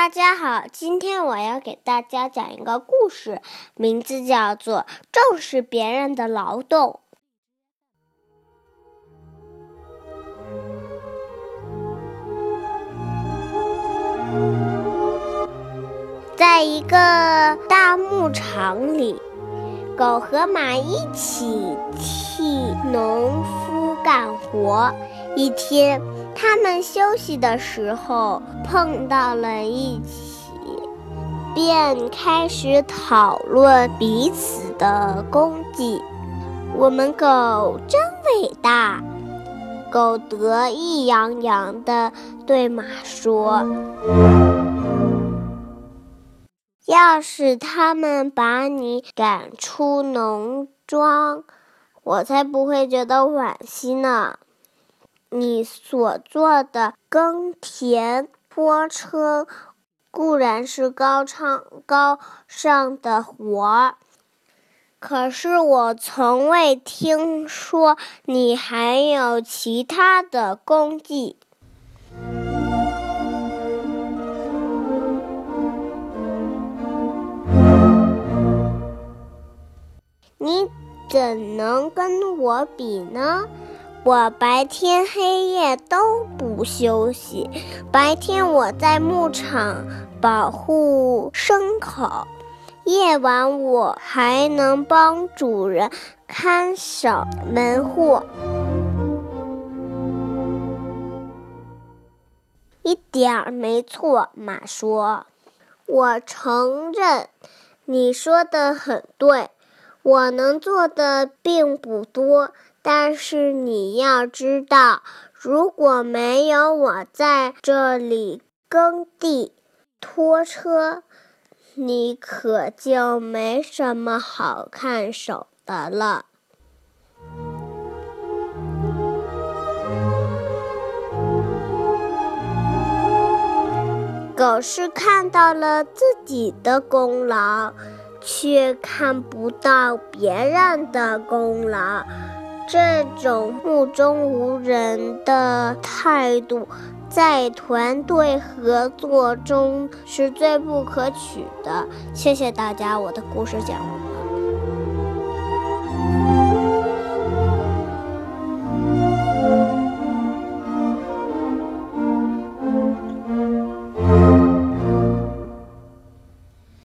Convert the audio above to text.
大家好，今天我要给大家讲一个故事，名字叫做《重视别人的劳动》。在一个大牧场里，狗和马一起替农夫干活。一天，他们休息的时候碰到了一起，便开始讨论彼此的功绩。我们狗真伟大！狗得意洋洋地对马说。要是他们把你赶出农庄，我才不会觉得惋惜呢。你所做的耕田、拖车固然是高昌高尚的活儿，可是我从未听说你还有其他的功绩。你怎能跟我比呢？我白天黑夜都不休息。白天我在牧场保护牲口，夜晚我还能帮主人看守门户。一点儿没错，马说：“我承认，你说的很对。”我能做的并不多，但是你要知道，如果没有我在这里耕地、拖车，你可就没什么好看守的了。狗是看到了自己的功劳。却看不到别人的功劳，这种目中无人的态度，在团队合作中是最不可取的。谢谢大家，我的故事讲完了。